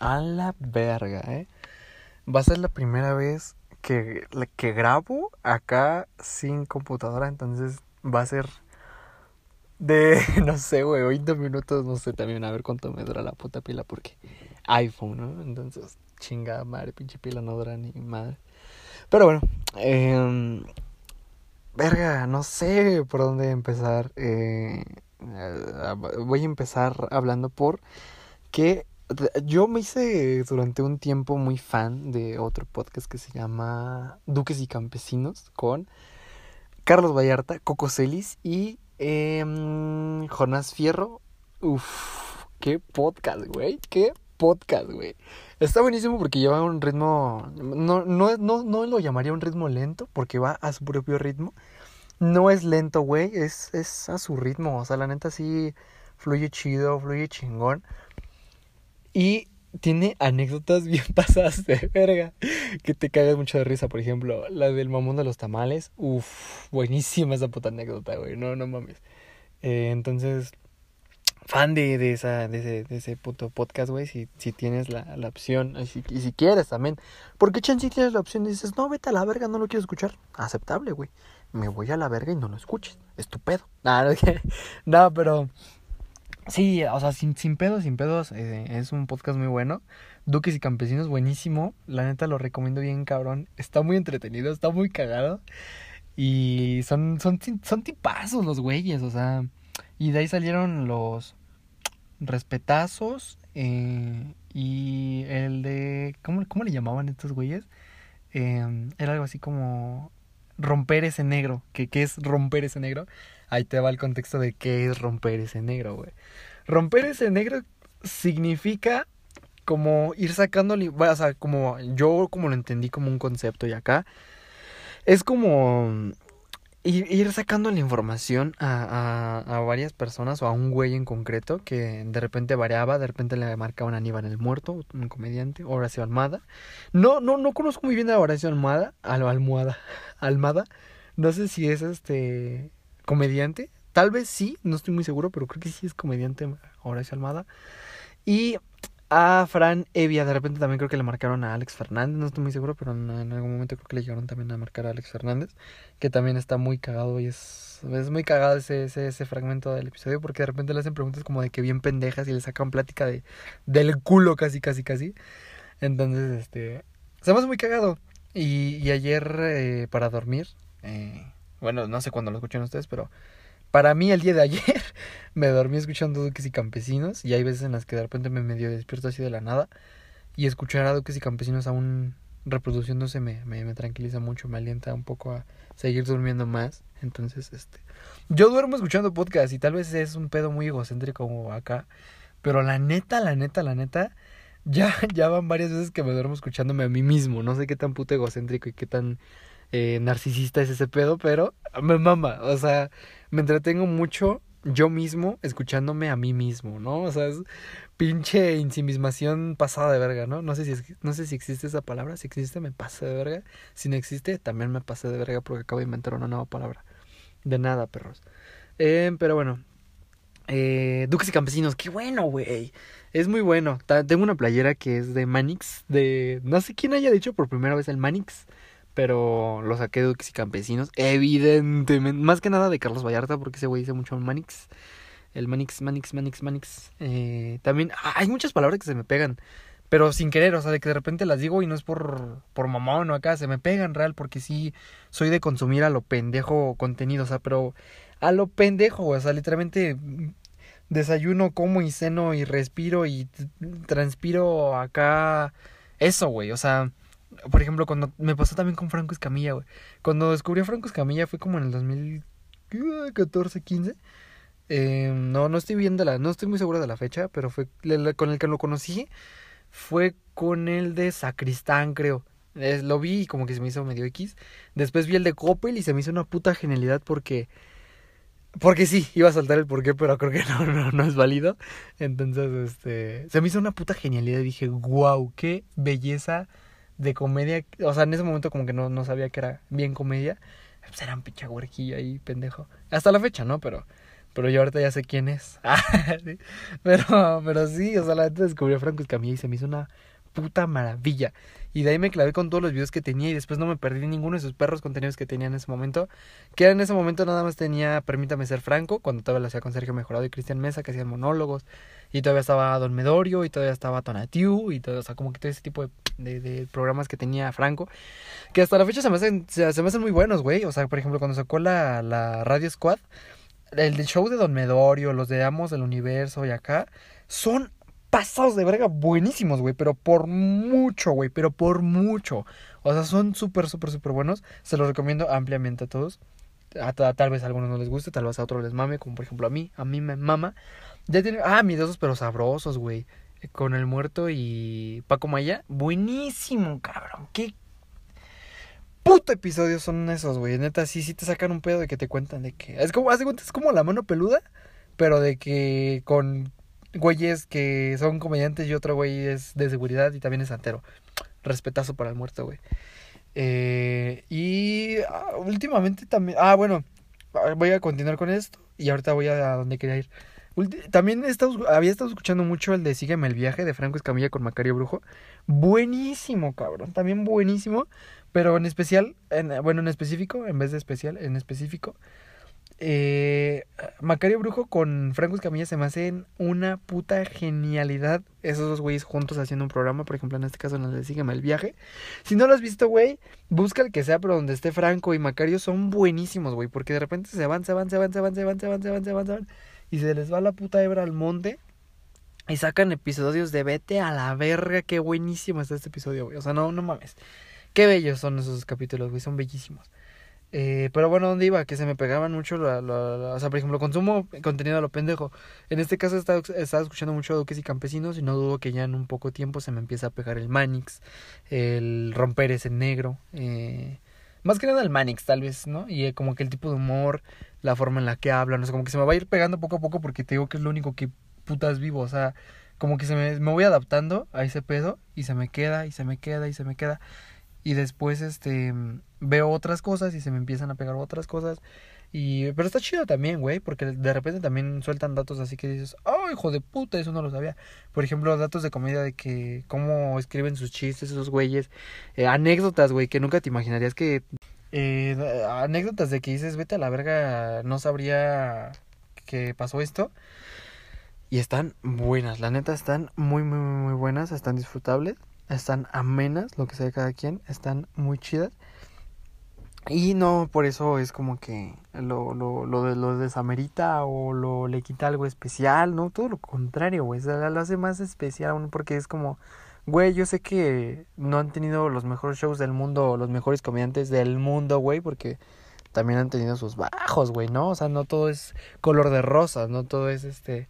A la verga, ¿eh? Va a ser la primera vez que, que grabo acá sin computadora, entonces va a ser de, no sé, güey, 20 minutos, no sé, también a ver cuánto me dura la puta pila, porque iPhone, ¿no? Entonces, chingada madre, pinche pila no dura ni madre. Pero bueno, eh, verga, no sé por dónde empezar. Eh, voy a empezar hablando por que yo me hice durante un tiempo muy fan de otro podcast que se llama Duques y Campesinos con Carlos Vallarta, Coco Celis y eh, Jonás Fierro. Uf, qué podcast, güey. Qué podcast, güey. Está buenísimo porque lleva un ritmo. No, no, no, no lo llamaría un ritmo lento porque va a su propio ritmo. No es lento, güey. Es, es a su ritmo. O sea, la neta sí fluye chido, fluye chingón. Y tiene anécdotas bien pasadas de verga. Que te cagas mucho de risa. Por ejemplo, la del mamón de los tamales. Uf, buenísima esa puta anécdota, güey. No, no mames. Eh, entonces, fan de, de, esa, de, ese, de ese puto podcast, güey. Si, si tienes la, la opción. Y si, quieres también. Porque chan si tienes la opción y dices, no, vete a la verga, no lo quiero escuchar. Aceptable, güey. Me voy a la verga y no lo escuches. Estupendo. Nah, no, pero Sí, o sea, sin, sin pedos, sin pedos, eh, es un podcast muy bueno. Duques y Campesinos, buenísimo. La neta lo recomiendo bien, cabrón. Está muy entretenido, está muy cagado. Y son, son, son tipazos los güeyes, o sea. Y de ahí salieron los respetazos. Eh, y el de. ¿cómo, ¿Cómo le llamaban estos güeyes? Eh, era algo así como romper ese negro. ¿Qué, ¿Qué es romper ese negro? Ahí te va el contexto de qué es romper ese negro, güey. Romper ese negro significa como ir sacándole, o sea, como yo como lo entendí como un concepto y acá, es como ir, sacando la información a, a, a, varias personas o a un güey en concreto que de repente variaba, de repente le marcaban a Aníbal el muerto, un comediante, Horacio Almada. No, no, no conozco muy bien a Horacio Almada, al Almohada, Almada. No sé si es este comediante. Tal vez sí, no estoy muy seguro, pero creo que sí es comediante Horacio Almada. Y a Fran Evia, de repente también creo que le marcaron a Alex Fernández, no estoy muy seguro, pero en, algún momento creo que le llegaron también a marcar a Alex Fernández, que también está muy cagado y es, es muy cagado ese, ese, ese fragmento del episodio porque de repente le hacen preguntas como de que bien pendejas y le sacan plática de del culo casi, casi, casi. Entonces, este, se muy cagado. Y, y ayer eh, para dormir, eh, bueno, no sé cuándo lo escuchan ustedes, pero para mí el día de ayer me dormí escuchando Duques y Campesinos y hay veces en las que de repente me medio despierto así de la nada y escuchar a Duques y Campesinos aún reproduciéndose me, me, me, tranquiliza mucho, me alienta un poco a seguir durmiendo más. Entonces, este, yo duermo escuchando podcast y tal vez es un pedo muy egocéntrico como acá, pero la neta, la neta, la neta, ya, ya van varias veces que me duermo escuchándome a mí mismo. No sé qué tan puto egocéntrico y qué tan eh, narcisista es ese pedo, pero me mama, o sea, me entretengo mucho yo mismo escuchándome a mí mismo, ¿no? O sea, es pinche insimismación pasada de verga, ¿no? No sé si no sé si existe esa palabra, si existe me pasa de verga, si no existe también me pasa de verga porque acabo de inventar una nueva palabra. De nada, perros. Eh, pero bueno, eh, Duques y Campesinos, qué bueno, güey. Es muy bueno. Tengo una playera que es de Manix, de no sé quién haya dicho por primera vez el Manix pero lo saqué y Campesinos. Evidentemente, más que nada de Carlos Vallarta, porque ese güey dice mucho Manix. El Manix, Manix, Manix, Manix. Eh, también hay muchas palabras que se me pegan, pero sin querer, o sea, de que de repente las digo y no es por, por mamón o acá, se me pegan real, porque sí soy de consumir a lo pendejo contenido, o sea, pero a lo pendejo, o sea, literalmente desayuno, como y ceno y respiro y transpiro acá. Eso, güey, o sea por ejemplo, cuando me pasó también con Franco Escamilla, güey. Cuando descubrí Franco Escamilla fue como en el 2014, 15. Eh, no, no estoy viendo no estoy muy seguro de la fecha, pero fue con el que lo conocí fue con el de Sacristán, creo. lo vi y como que se me hizo medio X. Después vi el de Coppel y se me hizo una puta genialidad porque porque sí, iba a saltar el porqué, pero creo que no, no, no es válido. Entonces, este, se me hizo una puta genialidad dije, wow, qué belleza de comedia. O sea, en ese momento como que no, no sabía que era bien comedia. Pues era un pinche ahí, pendejo. Hasta la fecha, ¿no? Pero, Pero yo ahorita ya sé quién es. pero, pero sí, o sea, la gente descubrió a Franco Escamilla y se me hizo una puta maravilla. Y de ahí me clavé con todos los videos que tenía y después no me perdí ninguno de sus perros contenidos que tenía en ese momento. Que en ese momento nada más tenía Permítame ser franco, cuando todavía lo hacía con Sergio Mejorado y Cristian Mesa, que hacían monólogos. Y todavía estaba Don Medorio y todavía estaba Tonatiu y todo, o sea, como que todo ese tipo de, de, programas que tenía Franco. Que hasta la fecha se me hacen, se, me hacen muy buenos, güey. O sea, por ejemplo, cuando sacó la, la Radio Squad, el show de Don Medorio, los de Amos del Universo y acá, son pasados de verga buenísimos, güey, pero por mucho, güey, pero por mucho. O sea, son súper, súper, súper buenos. Se los recomiendo ampliamente a todos. A, tal vez a algunos no les guste, tal vez a otros les mame, como por ejemplo a mí, a mí me mama. Ya tiene, ah, miedosos pero sabrosos, güey. Con el muerto y Paco Maya. Buenísimo, cabrón. Qué puto episodios son esos, güey. Neta, sí, sí te sacan un pedo de que te cuentan de que. Es como, es como la mano peluda, pero de que con güeyes que son comediantes y otro güey es de seguridad y también es santero. Respetazo para el muerto, güey. Eh, y ah, últimamente también... Ah, bueno, voy a continuar con esto y ahorita voy a, donde quería ir. También he había estado escuchando mucho el de Sígueme el viaje de Franco Escamilla con Macario Brujo. Buenísimo, cabrón. También buenísimo. Pero en especial, en, bueno, en específico, en vez de especial, en específico, eh, Macario Brujo con Franco Escamilla se me hacen una puta genialidad. Esos dos güeyes juntos haciendo un programa, por ejemplo, en este caso en el de Sígueme el viaje. Si no lo has visto, güey, busca el que sea, pero donde esté Franco y Macario son buenísimos, güey, porque de repente se van, se van, se van, se van, se van, se van, se van, se van, se van, y se les va la puta hebra al monte. Y sacan episodios de vete a la verga, qué buenísimo está este episodio, güey. O sea, no, no mames. Qué bellos son esos capítulos, güey, son bellísimos. Eh, pero bueno, ¿dónde iba? Que se me pegaban mucho, la, o sea, por ejemplo, consumo contenido a lo pendejo. En este caso estaba, estaba escuchando mucho Duques y Campesinos y no dudo que ya en un poco tiempo se me empieza a pegar el Manix, el romper ese negro. Eh, más que nada el Manix, tal vez, ¿no? Y eh, como que el tipo de humor, la forma en la que hablan, no sé, como que se me va a ir pegando poco a poco porque te digo que es lo único que putas vivo, o sea, como que se me, me voy adaptando a ese pedo y se me queda y se me queda y se me queda y después este veo otras cosas y se me empiezan a pegar otras cosas y pero está chido también, güey, porque de repente también sueltan datos así que dices, "Oh, hijo de puta, eso no lo sabía." Por ejemplo, datos de comedia de que cómo escriben sus chistes esos güeyes, eh, anécdotas, güey, que nunca te imaginarías que eh, anécdotas de que dices, "Vete a la verga, no sabría que pasó esto." Y están buenas, la neta están muy muy muy buenas, están disfrutables están amenas, lo que sea de cada quien, están muy chidas. Y no por eso es como que lo, lo, lo, lo desamerita o lo le quita algo especial, ¿no? Todo lo contrario, güey. lo hace más especial porque es como, güey, yo sé que no han tenido los mejores shows del mundo, los mejores comediantes del mundo, güey, porque también han tenido sus bajos, güey, ¿no? O sea, no todo es color de rosa, no todo es este,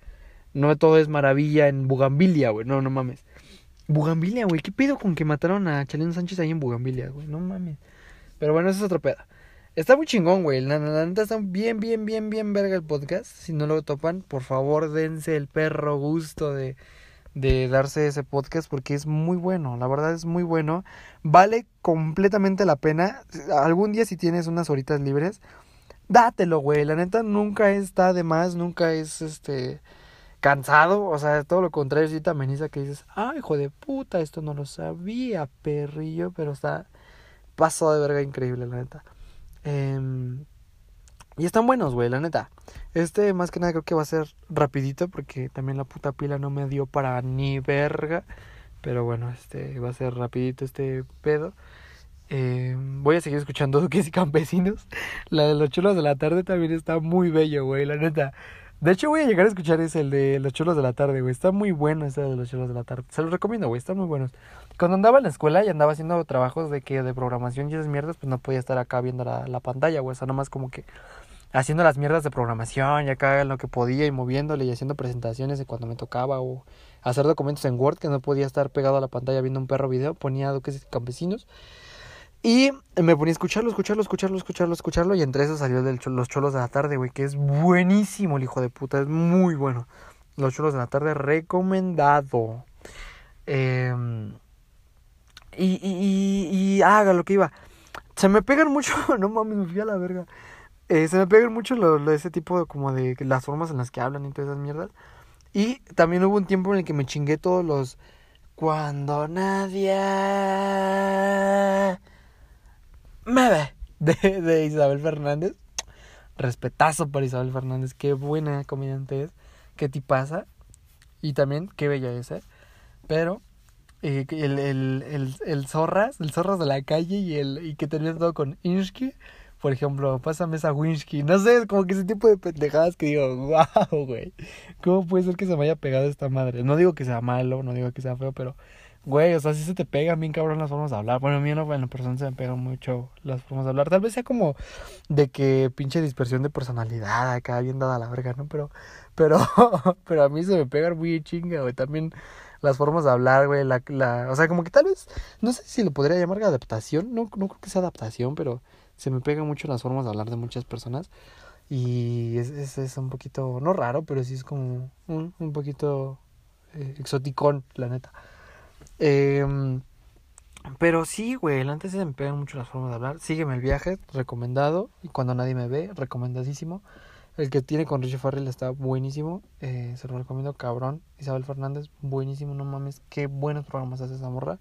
no todo es maravilla en Bugambilia, güey, no, no mames. Bugambilia, güey. ¿Qué pedo con que mataron a Chalino Sánchez ahí en Bugambilia, güey? No mames. Pero bueno, eso es otro pedo. Está muy chingón, güey. La, neta está bien, bien, bien, bien verga el podcast. Si no lo topan, por favor, dense el perro gusto de, de darse ese podcast porque es muy bueno. La verdad es muy bueno. Vale completamente la pena. Algún día si tienes unas horitas libres, dátelo, güey. La neta nunca está de más, nunca es este cansado, o sea, todo lo contrario, sí te ameniza que dices, ay, hijo de puta, esto no lo sabía, perrillo, pero está pasado de verga increíble, la neta. Em, y están buenos, güey, la neta. Este, más que nada, creo que va a ser rapidito, porque también la puta pila no me dio para ni verga. Pero bueno, este, va a ser rapidito este pedo. Eh, voy a seguir escuchando Duques y Campesinos. La de los chulos de la tarde también está muy bello, güey, la neta. De hecho, voy a llegar a escuchar ese, el de Los Chulos de la Tarde, güey. Está muy bueno ese de Los Chulos de la Tarde. Se los recomiendo, güey. Están muy buenos. Cuando andaba en la escuela y andaba haciendo trabajos de que de programación y esas mierdas, pues no podía estar acá viendo la, la pantalla, güey. O sea, nomás como que haciendo las mierdas de programación y acá en lo que podía y moviéndole y haciendo presentaciones de cuando me tocaba o hacer documentos en Word que no podía estar pegado a la pantalla viendo un perro video. Ponía duques campesinos. Y me ponía a escucharlo, escucharlo, escucharlo, escucharlo, escucharlo. Y entre eso salió de Los Cholos de la Tarde, güey, que es buenísimo el hijo de puta, es muy bueno. Los Cholos de la Tarde, recomendado. Em, y, y, y, haga lo que iba. Se me pegan mucho, no mames, me fui a la verga. Eh, se me pegan mucho lo, lo- ese tipo de como de las formas en las que hablan y todas esas mierdas. Y también hubo un tiempo en el que me chingué todos los cuando nadie me ve de, de Isabel Fernández. Respetazo para Isabel Fernández, qué buena comediante es, qué tipaza y también qué bella es, ¿eh? Pero eh, el, el, el, el zorras, el zorras de la calle y el y que termina todo con Inshki, por ejemplo, pásame esa Winsky, no sé, como que ese tipo de pendejadas que digo, wow, güey, ¿cómo puede ser que se me haya pegado esta madre? No digo que sea malo, no digo que sea feo, pero, güey, o sea, si se te pegan bien cabrón las formas de hablar. Bueno, a mí no, en la persona se me pegan mucho las formas de hablar. Tal vez sea como de que pinche dispersión de personalidad acá, bien dada la verga, ¿no? Pero, pero, pero a mí se me pegan muy chinga, güey, también las formas de hablar, güey, la, la, o sea, como que tal vez, no sé si lo podría llamar adaptación, no, no creo que sea adaptación, pero se me pegan mucho las formas de hablar de muchas personas y es, es, es un poquito, no raro, pero sí es como un, un poquito eh, exoticón, la neta. Eh, pero sí, güey, antes se me pegan mucho las formas de hablar. Sígueme el viaje, recomendado. Y cuando nadie me ve, recomendadísimo. El que tiene con Richie Farrell está buenísimo. Eh, se lo recomiendo, cabrón. Isabel Fernández, buenísimo, no mames. Qué buenos programas hace esa morra.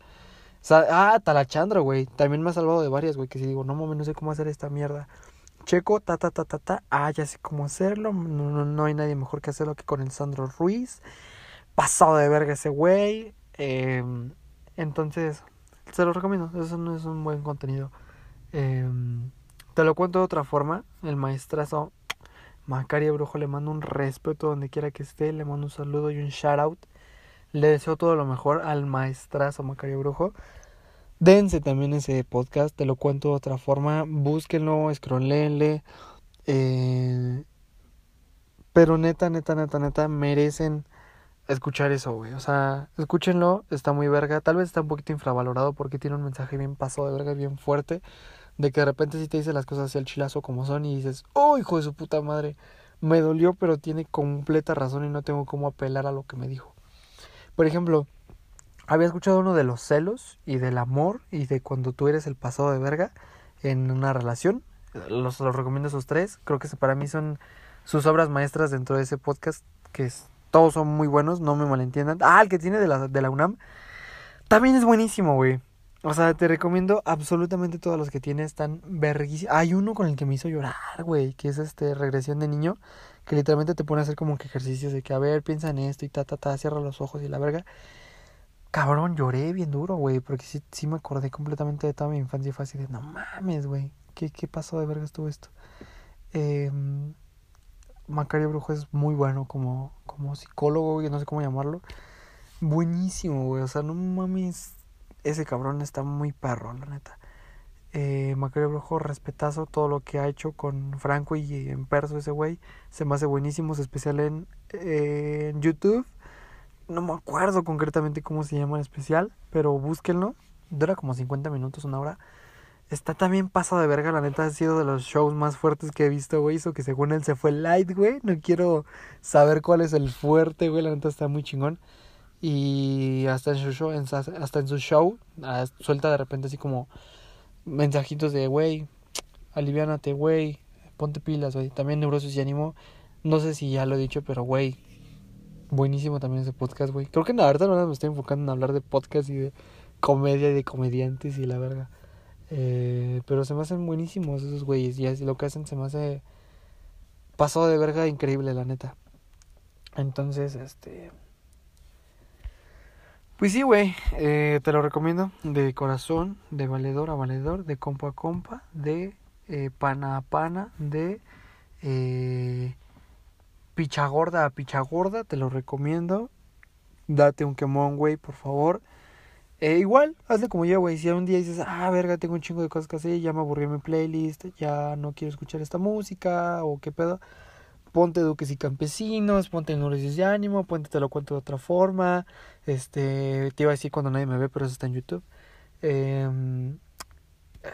Ah, Talachandra, güey. También me ha salvado de varias, güey. Que si digo, no mames, no sé cómo hacer esta mierda. Checo, ta, ta, ta, ta, ta. Ah, ya sé cómo hacerlo. No, no, no hay nadie mejor que hacerlo que con el Sandro Ruiz. Pasado de verga ese güey. Eh, entonces, se lo recomiendo. Eso no es un buen contenido. Eh, te lo cuento de otra forma. El maestrazo Macario Brujo le mando un respeto donde quiera que esté. Le mando un saludo y un shout out. Le deseo todo lo mejor al maestrazo Macario Brujo. Dense también ese podcast. Te lo cuento de otra forma. Búsquenlo, scrollenle. Eh, pero neta, neta, neta, neta, merecen escuchar eso, güey. O sea, escúchenlo, está muy verga. Tal vez está un poquito infravalorado porque tiene un mensaje bien pasado de verga, bien fuerte. De que de repente sí te dice las cosas hacia el chilazo como son y dices, oh, hijo de su puta madre. Me dolió, pero tiene completa razón y no tengo cómo apelar a lo que me dijo. Por ejemplo, había escuchado uno de los celos y del amor y de cuando tú eres el pasado de verga en una relación. Los, los recomiendo esos tres. Creo que para mí son sus obras maestras dentro de ese podcast, que es, todos son muy buenos, no me malentiendan. Ah, el que tiene de la, de la UNAM. También es buenísimo, güey. O sea, te recomiendo absolutamente todos los que tiene, están verguísimos. Hay uno con el que me hizo llorar, güey, que es este regresión de niño, que literalmente te pone a hacer como que ejercicios de que, a ver, piensa en esto y ta, ta, ta, cierra los ojos y la verga. Cabrón, lloré bien duro, güey, porque sí, sí me acordé completamente de toda mi infancia y fue así de, no mames, güey, ¿qué, qué pasó de verga estuvo esto? Eh, Macario Brujo es muy bueno como, como psicólogo, güey, no sé cómo llamarlo. Buenísimo, güey, o sea, no mames, ese cabrón está muy perro, la neta. Eh, Macario Brujo, respetazo todo lo que ha hecho con Franco y en perso ese güey. Se me hace buenísimo, es especial en, eh, en YouTube. No me acuerdo concretamente cómo se llama el especial, pero búsquenlo. Dura como 50 minutos, una hora. Está también pasado de verga, la neta ha sido de los shows más fuertes que he visto, güey. Eso que según él se fue light, güey. No quiero saber cuál es el fuerte, güey. La neta está muy chingón. Y hasta en su show, en, hasta en su show, ah, suelta de repente así como mensajitos de, güey, aliviánate, güey, ponte pilas, güey. También Neurosis y Ánimo. No sé si ya lo he dicho, pero, güey, buenísimo también ese podcast, güey. Creo que la verdad me estoy enfocando en hablar de podcast y de comedia y de comediantes y la verga. Eh, pero se me hacen buenísimos esos güeyes. Y así lo que hacen se me hace pasado de verga increíble, la neta. Entonces, este. Pues sí, güey, eh, te lo recomiendo. De corazón, de valedor a valedor, de compa a compa, de eh, pana a pana, de eh, picha gorda a picha gorda. Te lo recomiendo. Date un quemón, güey, por favor. Eh, igual, hazle como yo, güey. Si un día dices, ah, verga, tengo un chingo de cosas que hacer, ya me aburrí mi playlist, ya no quiero escuchar esta música, o qué pedo. Ponte Duques y Campesinos, ponte Neurosis de Ánimo, ponte Te lo cuento de otra forma. Este, te iba a decir cuando nadie me ve, pero eso está en YouTube. Eh,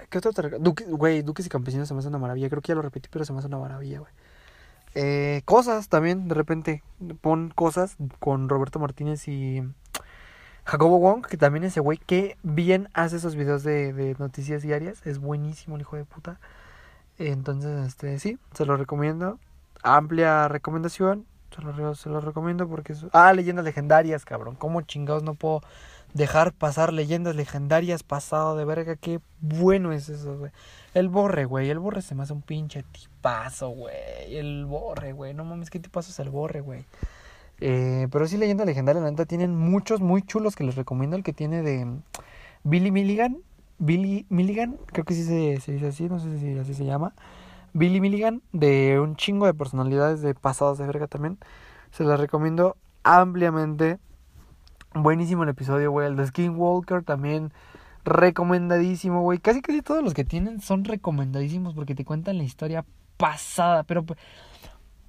¿Qué otra? Duque, güey, Duques y Campesinos se me hace una maravilla. Creo que ya lo repetí, pero se me hace una maravilla, güey. Eh, cosas también, de repente. Pon cosas con Roberto Martínez y Jacobo Wong, que también ese güey que bien hace esos videos de, de noticias diarias. Es buenísimo el hijo de puta. Entonces, este, sí, se lo recomiendo. Amplia recomendación. Se lo, se lo recomiendo porque es... Ah, leyendas legendarias, cabrón. ¿Cómo chingados no puedo dejar pasar leyendas legendarias pasado de verga? Qué bueno es eso, güey. El borre, güey. El borre se me hace un pinche tipazo, güey. El borre, güey. No mames, qué tipazo es el borre, güey. Eh, pero sí, leyenda legendaria, la neta, tienen muchos muy chulos que les recomiendo. El que tiene de Billy Milligan. Billy Milligan, creo que sí se, se dice así, no sé si así se llama. Billy Milligan, de un chingo de personalidades de pasados de verga también. Se las recomiendo ampliamente. Buenísimo el episodio, güey. El de Skinwalker también recomendadísimo, güey. Casi casi todos los que tienen son recomendadísimos porque te cuentan la historia pasada, pero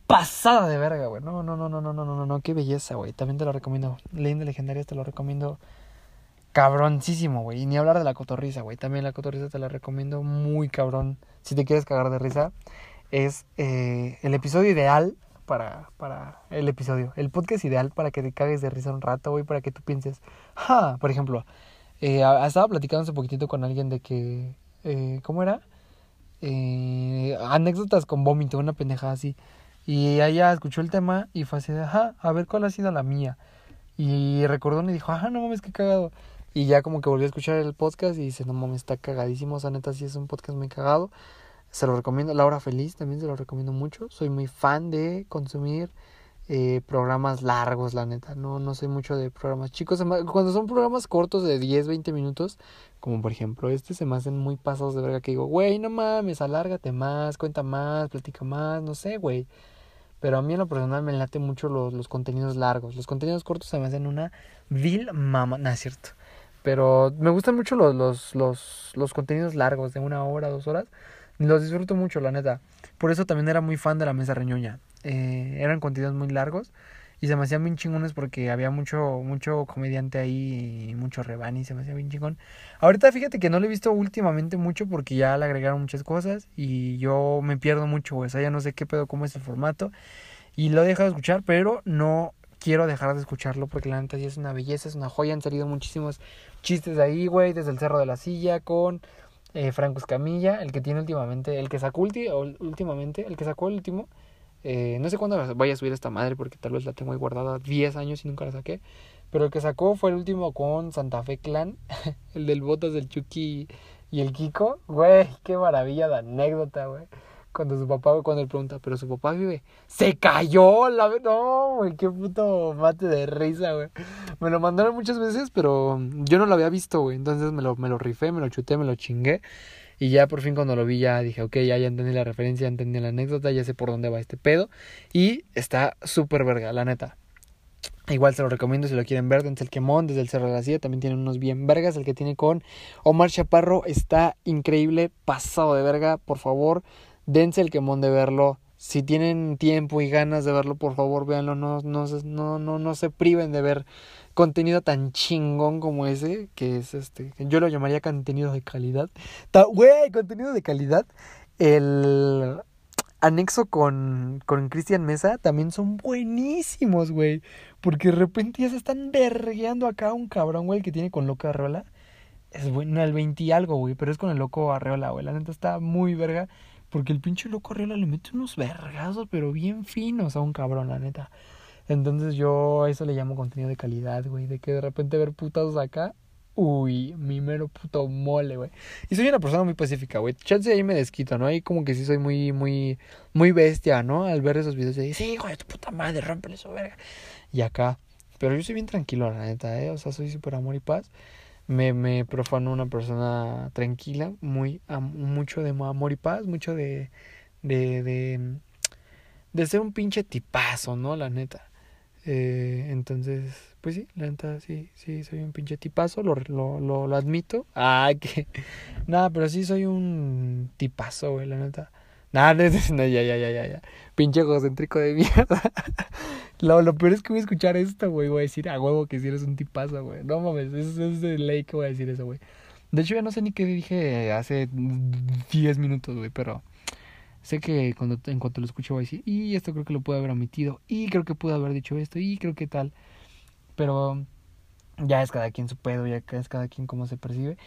pasada de verga, güey. No, no, no, no, no, no, no, no, qué belleza, güey. También te lo recomiendo. Leyenda legendaria te lo recomiendo cabroncísimo, güey. Y ni hablar de la cotorriza, güey. También la cotorriza te la recomiendo muy cabrón. Si te quieres cagar de risa, es eh, el episodio ideal para, para el episodio. El podcast ideal para que te cagues de risa un rato, güey. Para que tú pienses, ja, por ejemplo, eh, estaba platicando hace poquitito con alguien de que, eh, ¿cómo era? Anécdotas con vómito, una pendeja así. Y ella escuchó el tema y fue así de, ajá, a ver cuál ha sido la mía. Y recordó y dijo, ajá, no mames, qué cagado. Y ya como que volvió a escuchar el podcast y dice, no mames, está cagadísimo. O sea, neta, sí es un podcast muy cagado. Se lo recomiendo. Laura Feliz también se lo recomiendo mucho. Soy muy fan de consumir eh, programas largos, la neta. No, no soy mucho de programas chicos. Cuando son programas cortos de 10, 20 minutos, como por ejemplo este, se me hacen muy pasados de verga que digo, güey, no mames, alárgate más, cuenta más, platica más, no sé, güey. Pero a mí en lo personal me late mucho los, los contenidos largos. Los contenidos cortos se me hacen una vil mama. No es cierto. Pero me gustan mucho los, los, los, los contenidos largos, de una hora, dos horas. Los disfruto mucho, la neta. Por eso también era muy fan de la mesa reñoña. Eh, eran contenidos muy largos y se me hacían bien chingones porque había mucho mucho comediante ahí y mucho rebani se me hacía bien chingón. Ahorita fíjate que no lo he visto últimamente mucho porque ya le agregaron muchas cosas y yo me pierdo mucho, o sea, ya no sé qué pedo, cómo es el formato y lo he dejado de escuchar, pero no quiero dejar de escucharlo porque la neta sí es una belleza, es una joya. Han salido muchísimos chistes de ahí, güey, desde el Cerro de la Silla con eh, Franco Escamilla, el que tiene últimamente, el que sacó últimamente, el que sacó el último. Eh, no sé cuándo vaya a subir esta madre porque tal vez la tengo ahí guardada 10 años y nunca la saqué. Pero el que sacó fue el último con Santa Fe Clan, el del Botas del Chucky y el Kiko. Güey, qué maravilla de anécdota, güey cuando su papá, cuando él pregunta, pero su papá vive, se cayó, la no, güey, qué puto mate de risa, güey. Me lo mandaron muchas veces, pero yo no lo había visto, güey, entonces me lo, me lo rifé, me lo chuté, me lo chingué. Y ya por fin cuando lo vi ya dije, ok, ya, ya entendí la referencia, ya entendí la anécdota, ya sé por dónde va este pedo. Y está súper verga, la neta. Igual se lo recomiendo si lo quieren ver, dense el quemón desde el Cerro de la Silla, también tiene unos bien vergas, el que tiene con Omar Chaparro está increíble, pasado de verga, por favor, dense el quemón de verlo. Si tienen tiempo y ganas de verlo, por favor, véanlo. No, no, no, no, no se priven de ver contenido tan chingón como ese, que es este, yo lo llamaría contenido de calidad. Güey, contenido de calidad. El anexo con, con Cristian Mesa también son buenísimos, güey. Porque de repente ya se están vergueando acá un cabrón, güey, que tiene con Loco Arreola. Es bueno, el 20 y algo, güey, pero es con el Loco Arreola, güey. La neta está muy verga. Porque el pinche loco Arriola le mete unos vergazos, pero bien finos a un cabrón, la neta. Entonces yo a eso le llamo contenido de calidad, güey. De que de repente ver putados acá, uy, mi mero puto mole, güey. Y soy una persona muy pacífica, güey. Chance ahí me desquito, ¿no? Ahí como que sí soy muy, muy, muy bestia, ¿no? Al ver esos videos, y sí, hijo de tu puta madre, rompele eso, verga. Y acá. Pero yo soy bien tranquilo, la neta, ¿eh? O sea, soy súper amor y paz me, me profano una persona tranquila, muy mucho de amor y paz, mucho de, de, de, de ser un pinche tipazo, ¿no? La neta. Eh, entonces, pues sí, la neta, sí, sí, soy un pinche tipazo, lo, lo, lo, admito. Ah, que... Nada, pero sí soy un tipazo, güey, la neta. Nada, no, ya, ya, ya, ya, ya. Pinche egocéntrico de mierda. Lo, lo peor es que voy a escuchar esto, güey. Voy a decir a huevo que si eres un tipazo, güey. No mames, es, es de ley que voy a decir eso, güey. De hecho, ya no sé ni qué dije hace 10 minutos, güey, pero sé que cuando en cuanto lo escuche voy a decir, y esto creo que lo pude haber omitido, y creo que pude haber dicho esto, y creo que tal. Pero ya es cada quien su pedo, ya es cada quien cómo se percibe.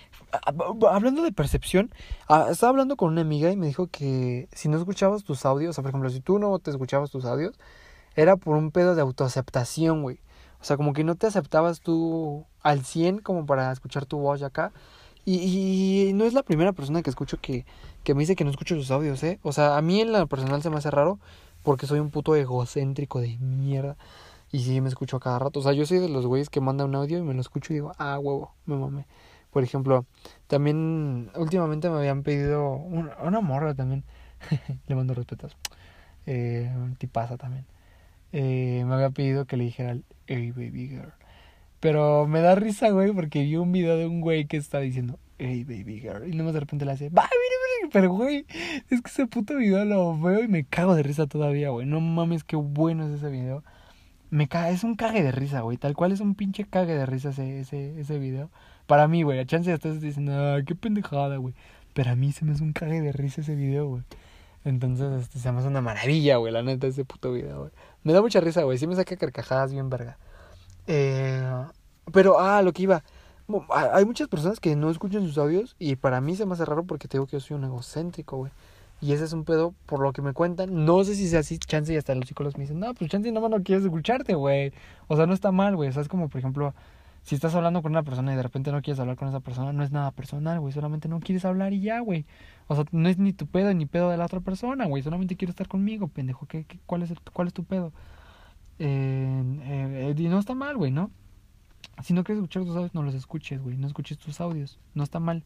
Hablando de percepción, ah, estaba hablando con una amiga y me dijo que si no escuchabas tus audios, o sea, por ejemplo, si tú no te escuchabas tus audios, era por un pedo de autoaceptación, güey. O sea, como que no te aceptabas tú al 100 como para escuchar tu voz acá. Y, y, no es la primera persona que escucho que, que me dice que no escucho sus audios, ¿eh? O sea, a mí en la personal se me hace raro porque soy un puto egocéntrico de mierda. Y sí me escucho a cada rato. O sea, yo soy de los güeyes que mandan un audio y me lo escucho y digo, ah, huevo, me mamé. Por ejemplo, también últimamente me habían pedido una, morra también. le mando respetos. Eh, tipaza también. Eh, me había pedido que le dijera, hey baby girl. Pero me da risa, güey, porque vi un video de un güey que está diciendo, hey baby girl. Y nomás de repente le hace, mire, Pero, güey, es que ese puto video lo veo y me cago de risa todavía, güey. No mames, qué bueno es ese video. Me caga, es un cague de risa, güey. Tal cual es un pinche cague de risa ese, ese, ese video. Para mí, güey. A chance estás diciendo, ah, qué pendejada, güey. Pero a mí se me hace un cague de risa ese video, güey. Entonces, este, se me hace una maravilla, güey, la neta, ese puto video, güey. Me da mucha risa, güey. Sí me saca carcajadas bien verga. Eh, pero, ah, lo que iba. Hay muchas personas que no escuchan sus audios y para mí se me hace raro porque te digo que yo soy un egocéntrico, güey. Y ese es un pedo por lo que me cuentan. No sé si sea así, chance y hasta los psicólogos me dicen, no, pues chance más no quieres escucharte, güey. O sea, no está mal, güey. O sea, es como, por ejemplo, si estás hablando con una persona y de repente no quieres hablar con esa persona, no es nada personal, güey. Solamente no quieres hablar y ya, güey. O sea, no es ni tu pedo ni pedo de la otra persona, güey. Solamente quieres estar conmigo, pendejo. ¿Qué, qué, cuál, es ¿Cuál es tu pedo? Eh, y no está mal, güey, ¿no? Si no quieres escuchar tus audios, no los escuches, güey. No escuches tus audios. No está mal,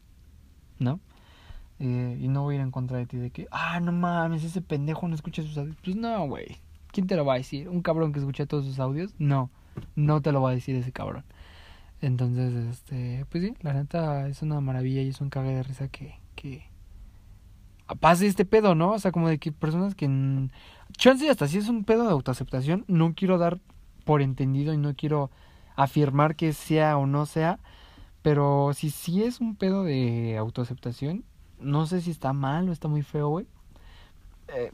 ¿no? Eh, y no voy a ir en contra de ti de que, ah, no mames, ese pendejo no escucha sus audios. Pues no, güey. ¿Quién te lo va a decir? ¿Un cabrón que escucha todos sus audios? No, no te lo va a decir ese cabrón. Entonces, este, pues sí, la neta es una maravilla y es un cague de risa que, que pase este pedo, ¿no? O sea, como de que personas que... Chance hasta si es un pedo de autoaceptación, no quiero dar por entendido y no quiero afirmar que sea o no sea, pero si sí es un pedo de autoaceptación, no sé si está mal o está muy feo, güey. Eh,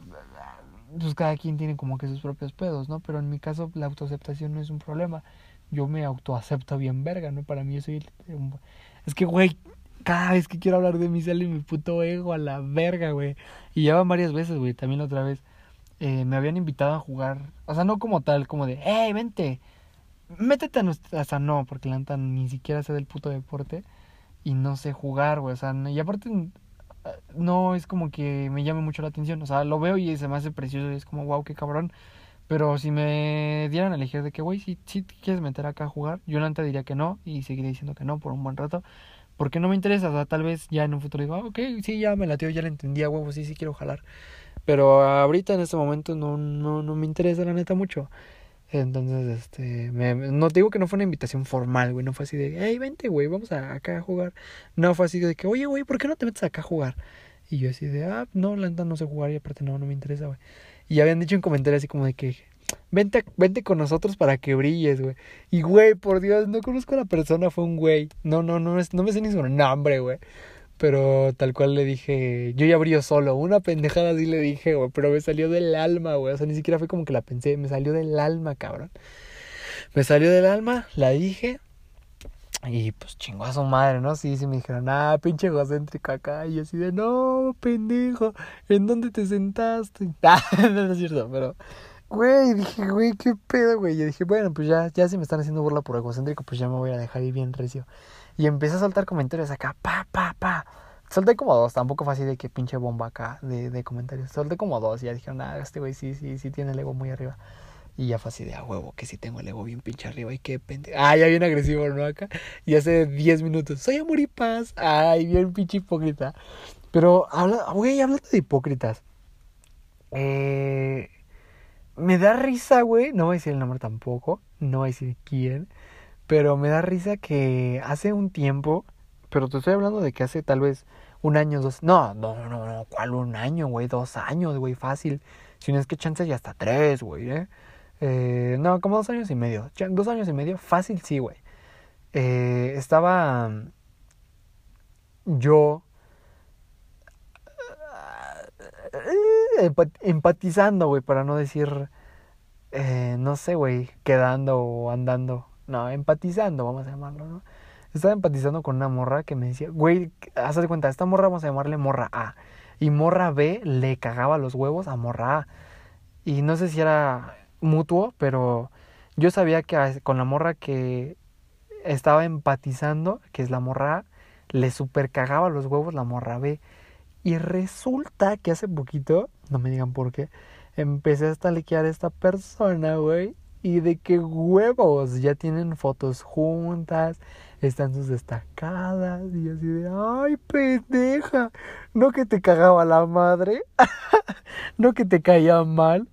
pues cada quien tiene como que sus propios pedos, ¿no? Pero en mi caso la autoaceptación no es un problema. Yo me autoacepto bien verga, ¿no? Para mí yo soy... Es que, güey, cada vez que quiero hablar de mí sale mi puto ego a la verga, güey. Y ya van varias veces, güey. También otra vez eh, me habían invitado a jugar. O sea, no como tal, como de, hey, vente métete a nuestra, o sea, no, porque la neta ni siquiera sé del puto deporte y no sé jugar, güey, o sea, y aparte no es como que me llame mucho la atención, o sea, lo veo y se me hace precioso y es como, wow, qué cabrón, pero si me dieran a elegir de que, güey, si, quieres meter acá a jugar, yo la diría que no y seguiré diciendo que no por un buen rato, porque no me interesa, o sea, tal vez ya en un futuro digo, ah, ok, sí, ya me latió, ya le entendía, huevo, sí, sí quiero jalar, pero ahorita en este momento no, no, no me interesa la neta mucho. Entonces, este, me, no digo que no fue una invitación formal, güey, no fue así de, hey, vente, güey, vamos a, acá a jugar. No fue así de que, oye, güey, ¿por qué no te metes acá a jugar? Y yo así de, ah, no, la neta no sé jugar y aparte no, no me interesa, güey. Y habían dicho en comentarios así como de que, vente, vente con nosotros para que brilles, güey. Y, güey, por Dios, no conozco a la persona, fue un güey. No, no, no, no me sé ni su nombre, güey. Pero tal cual le dije, yo ya brillo solo. Una pendejada así le dije, güey, pero me salió del alma, güey. O sea, ni siquiera fue como que la pensé, me salió del alma, cabrón. Me salió del alma, la dije. Y pues chingó a su madre, ¿no? Sí, sí me dijeron, ah, pinche egocéntrico acá. Y yo así de, no, pendejo, ¿en dónde te sentaste? Ah, no es cierto, pero, güey, dije, güey, qué pedo, güey. Y dije, bueno, pues ya, ya si me están haciendo burla por egocéntrico, pues ya me voy a dejar ir bien recio. Y empecé a soltar comentarios acá, pa, pa, pa. Solté como dos, tampoco fue así de que pinche bomba acá de, de comentarios. Solté como dos y ya dijeron, ah, este güey sí, sí, sí tiene el ego muy arriba. Y ya fue así de a huevo, que sí tengo el ego bien pinche arriba y qué pende. Ah, ya bien agresivo, ¿no? Acá. Y hace 10 minutos, soy amor y paz. Ay, bien pinche hipócrita. Pero, güey, hablando de hipócritas. Eh, me da risa, güey. No voy a decir el nombre tampoco. No voy a decir quién. Pero me da risa que hace un tiempo, pero te estoy hablando de que hace tal vez un año, dos. No, no, no, no, ¿cuál un año, güey? Dos años, güey, fácil. Si no es que chances ya hasta tres, güey, ¿eh? ¿eh? No, como dos años y medio. Dos años y medio, fácil sí, güey. Eh, estaba yo eh, empatizando, güey, para no decir, eh, no sé, güey, quedando o andando no, empatizando, vamos a llamarlo, ¿no? Estaba empatizando con una morra que me decía, güey, haz de cuenta, esta morra vamos a llamarle morra A. Y morra B le cagaba los huevos a morra A. Y no sé si era mutuo, pero yo sabía que con la morra que estaba empatizando, que es la morra A, le super cagaba los huevos la morra B. Y resulta que hace poquito, no me digan por qué, empecé a estalequear a esta persona, güey. Y de qué huevos, ya tienen fotos juntas, están sus destacadas y así de, ay, pendeja, no que te cagaba la madre, no que te caía mal,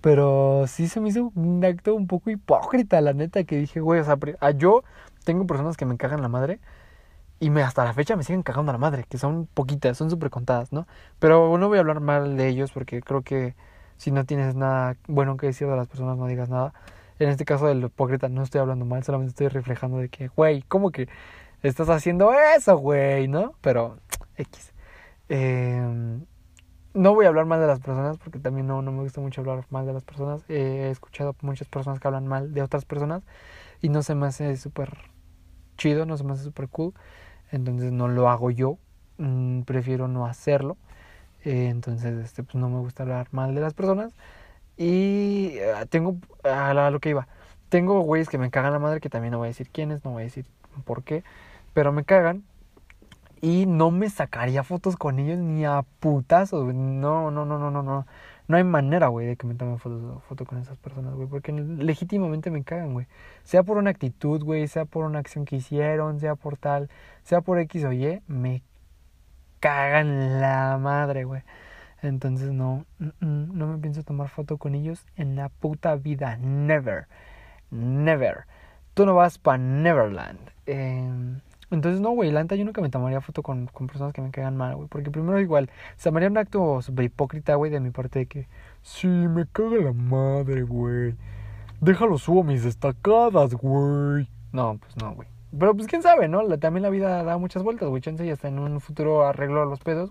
pero sí se me hizo un acto un poco hipócrita, la neta, que dije, güey, o sea, ah, yo tengo personas que me cagan la madre y me, hasta la fecha me siguen cagando la madre, que son poquitas, son súper contadas, ¿no? Pero no voy a hablar mal de ellos porque creo que si no tienes nada bueno que decir de las personas, no digas nada. En este caso del hipócrita no estoy hablando mal, solamente estoy reflejando de que, güey, ¿cómo que estás haciendo eso, güey? ¿No? Pero, X. Eh, no voy a hablar mal de las personas porque también no, no me gusta mucho hablar mal de las personas. he escuchado muchas personas que hablan mal de otras personas y no se me hace súper chido, no se me hace súper cool. Entonces no lo hago yo, mm, prefiero no hacerlo. Eh, entonces, este, pues no me gusta hablar mal de las personas. Y eh, tengo, a lo que iba, tengo güeyes que me cagan la madre, que también no voy a decir quiénes, no voy a decir por qué, pero me cagan. Y no me sacaría fotos con ellos ni a putazos, no, no, no, no, no, no. No hay manera, güey, de que me tome fotos foto con esas personas, güey, porque legítimamente me cagan, güey. Sea por una actitud, güey, sea por una acción que hicieron, sea por tal, sea por X o Y, me cagan la madre, güey. Entonces no, no me pienso tomar foto con ellos en la puta vida. Never. Never. Tú no vas para Neverland. Em, entonces no, güey, la yo nunca me tomaría foto con, con personas que me caigan mal, güey. Porque primero igual, se me haría un acto super hipócrita, güey, de mi parte de que... Sí, me caga la madre, güey. Déjalo subo mis destacadas, güey. No, pues no, güey. Pero pues quién sabe, ¿no? también la vida da muchas vueltas, güey. Chance y hasta en un futuro arreglo los pedos,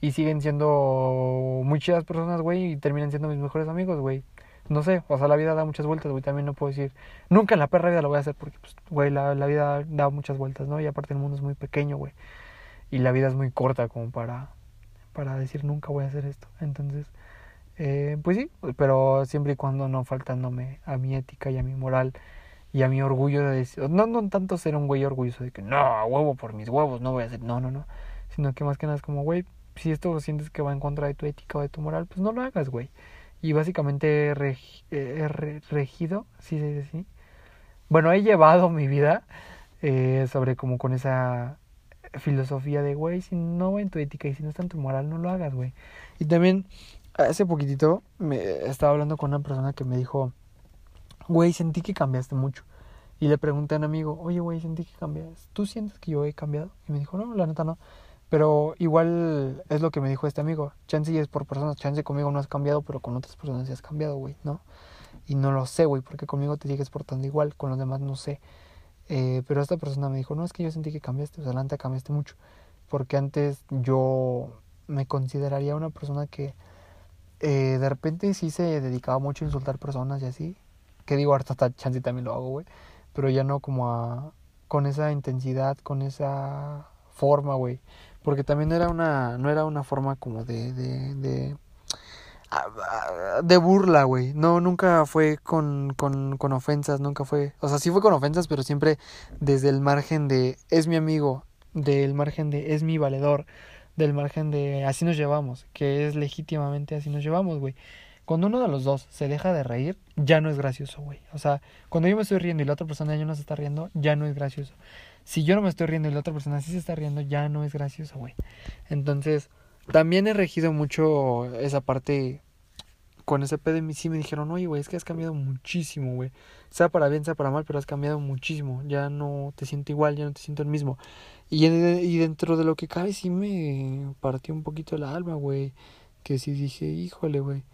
y siguen siendo muy chidas personas, güey, y terminan siendo mis mejores amigos, güey. No sé, o sea, la vida da muchas vueltas, güey, también no puedo decir, nunca en la perra vida lo voy a hacer porque, pues, güey, la, la vida da muchas vueltas, ¿no? Y aparte el mundo es muy pequeño, güey, y la vida es muy corta como para, para decir nunca voy a hacer esto. Entonces, eh, pues sí, pero siempre y cuando no faltándome a mi ética y a mi moral y a mi orgullo de decir, no, no tanto ser un güey orgulloso de que no, a huevo por mis huevos, no voy a hacer, no, no, no, sino que más que nada es como, güey, si esto sientes que va en contra de tu ética o de tu moral, pues no lo hagas, güey. Y básicamente he eh, regido, sí, sí, sí. Bueno, he llevado mi vida eh, sobre como con esa filosofía de, güey, si no va en tu ética y si no está en tu moral, no lo hagas, güey. Y también, hace poquitito, me estaba hablando con una persona que me dijo, güey, sentí que cambiaste mucho. Y le pregunté a un amigo, oye, güey, sentí que cambiaste. ¿Tú sientes que yo he cambiado? Y me dijo, no, la neta no. Pero igual es lo que me dijo este amigo. Chance es por personas, chance conmigo no has cambiado, pero con otras personas sí has cambiado, güey, ¿no? Y no lo sé, güey, porque conmigo te sigues portando igual, con los demás no sé. Eh, pero esta persona me dijo, no, es que yo sentí que cambiaste, o sea, adelante cambiaste mucho. Porque antes yo me consideraría una persona que eh, de repente sí se dedicaba mucho a insultar personas y así. Que digo, ahorita hasta chance también lo hago, güey. Pero ya no como a... con esa intensidad, con esa forma, güey porque también era una no era una forma como de de de, de burla, güey. No, nunca fue con, con, con ofensas, nunca fue, o sea, sí fue con ofensas, pero siempre desde el margen de es mi amigo, del margen de es mi valedor, del margen de así nos llevamos, que es legítimamente así nos llevamos, güey. Cuando uno de los dos se deja de reír, ya no es gracioso, güey. O sea, cuando yo me estoy riendo y la otra persona ya no se está riendo, ya no es gracioso si yo no me estoy riendo y la otra persona sí se está riendo, ya no es gracioso, güey. Entonces, también he regido mucho esa parte con ese pedo y sí me dijeron, oye, güey, es que has cambiado muchísimo, güey. Sea para bien, sea para mal, pero has cambiado muchísimo. Ya no te siento igual, ya no te siento el mismo. Y, y dentro de lo que cabe sí me partió un poquito el alma, güey. Que sí dije, híjole, güey.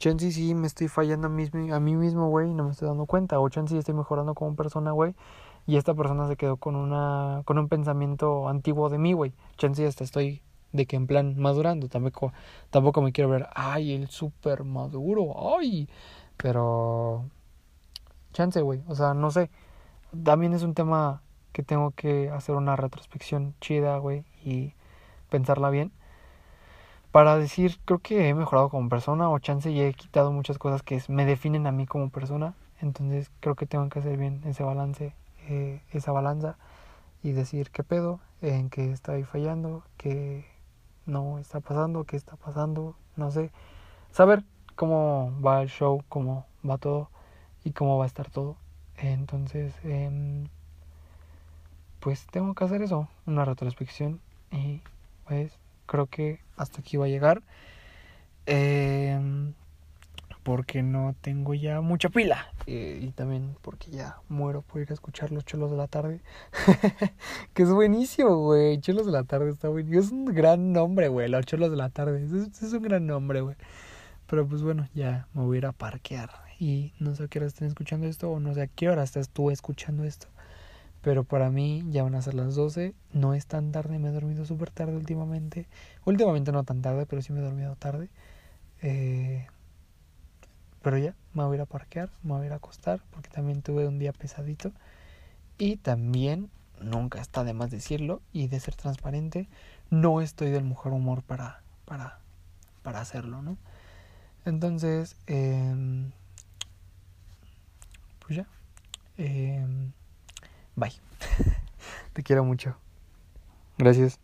Chance sí me estoy fallando a mí, a mí mismo, güey, y no me estoy dando cuenta. O chance estoy mejorando como persona, güey y esta persona se quedó con una con un pensamiento antiguo de mí, güey. Chance hasta estoy de que en plan madurando, tampoco tampoco me quiero ver, ay, el súper maduro, ay, pero chance, güey, o sea, no sé. también es un tema que tengo que hacer una retrospección chida, güey, y pensarla bien. Para decir, creo que he mejorado como persona o chance y he quitado muchas cosas que me definen a mí como persona. Entonces creo que tengo que hacer bien ese balance, eh, esa balanza y decir qué pedo, en qué estoy fallando, qué no está pasando, qué está pasando, no sé. Saber cómo va el show, cómo va todo y cómo va a estar todo. Entonces, eh, pues tengo que hacer eso, una retrospección y pues creo que hasta aquí va a llegar. Eh, porque no tengo ya mucha pila. Eh, y también porque ya muero por ir a escuchar los cholos de la tarde. Que es buenísimo güey. Cholos de la tarde está buenísimo es un gran nombre güey los cholos de la tarde. Es, un gran nombre güey. Pero pues bueno ya me voy a ir a parquear. Y no sé a qué hora estén escuchando esto o no sé a qué hora estás tú escuchando esto pero para mí ya van a ser las 12 no es tan tarde me he dormido súper tarde últimamente últimamente no tan tarde pero sí me he dormido tarde eh pero ya, me voy a ir a parquear, me voy a ir a acostar, porque también tuve un día pesadito. Y también, nunca está de más decirlo y de ser transparente, no estoy del mejor humor para, para, para hacerlo, ¿no? Entonces, eh, pues ya. Eh, bye. Te quiero mucho. Gracias.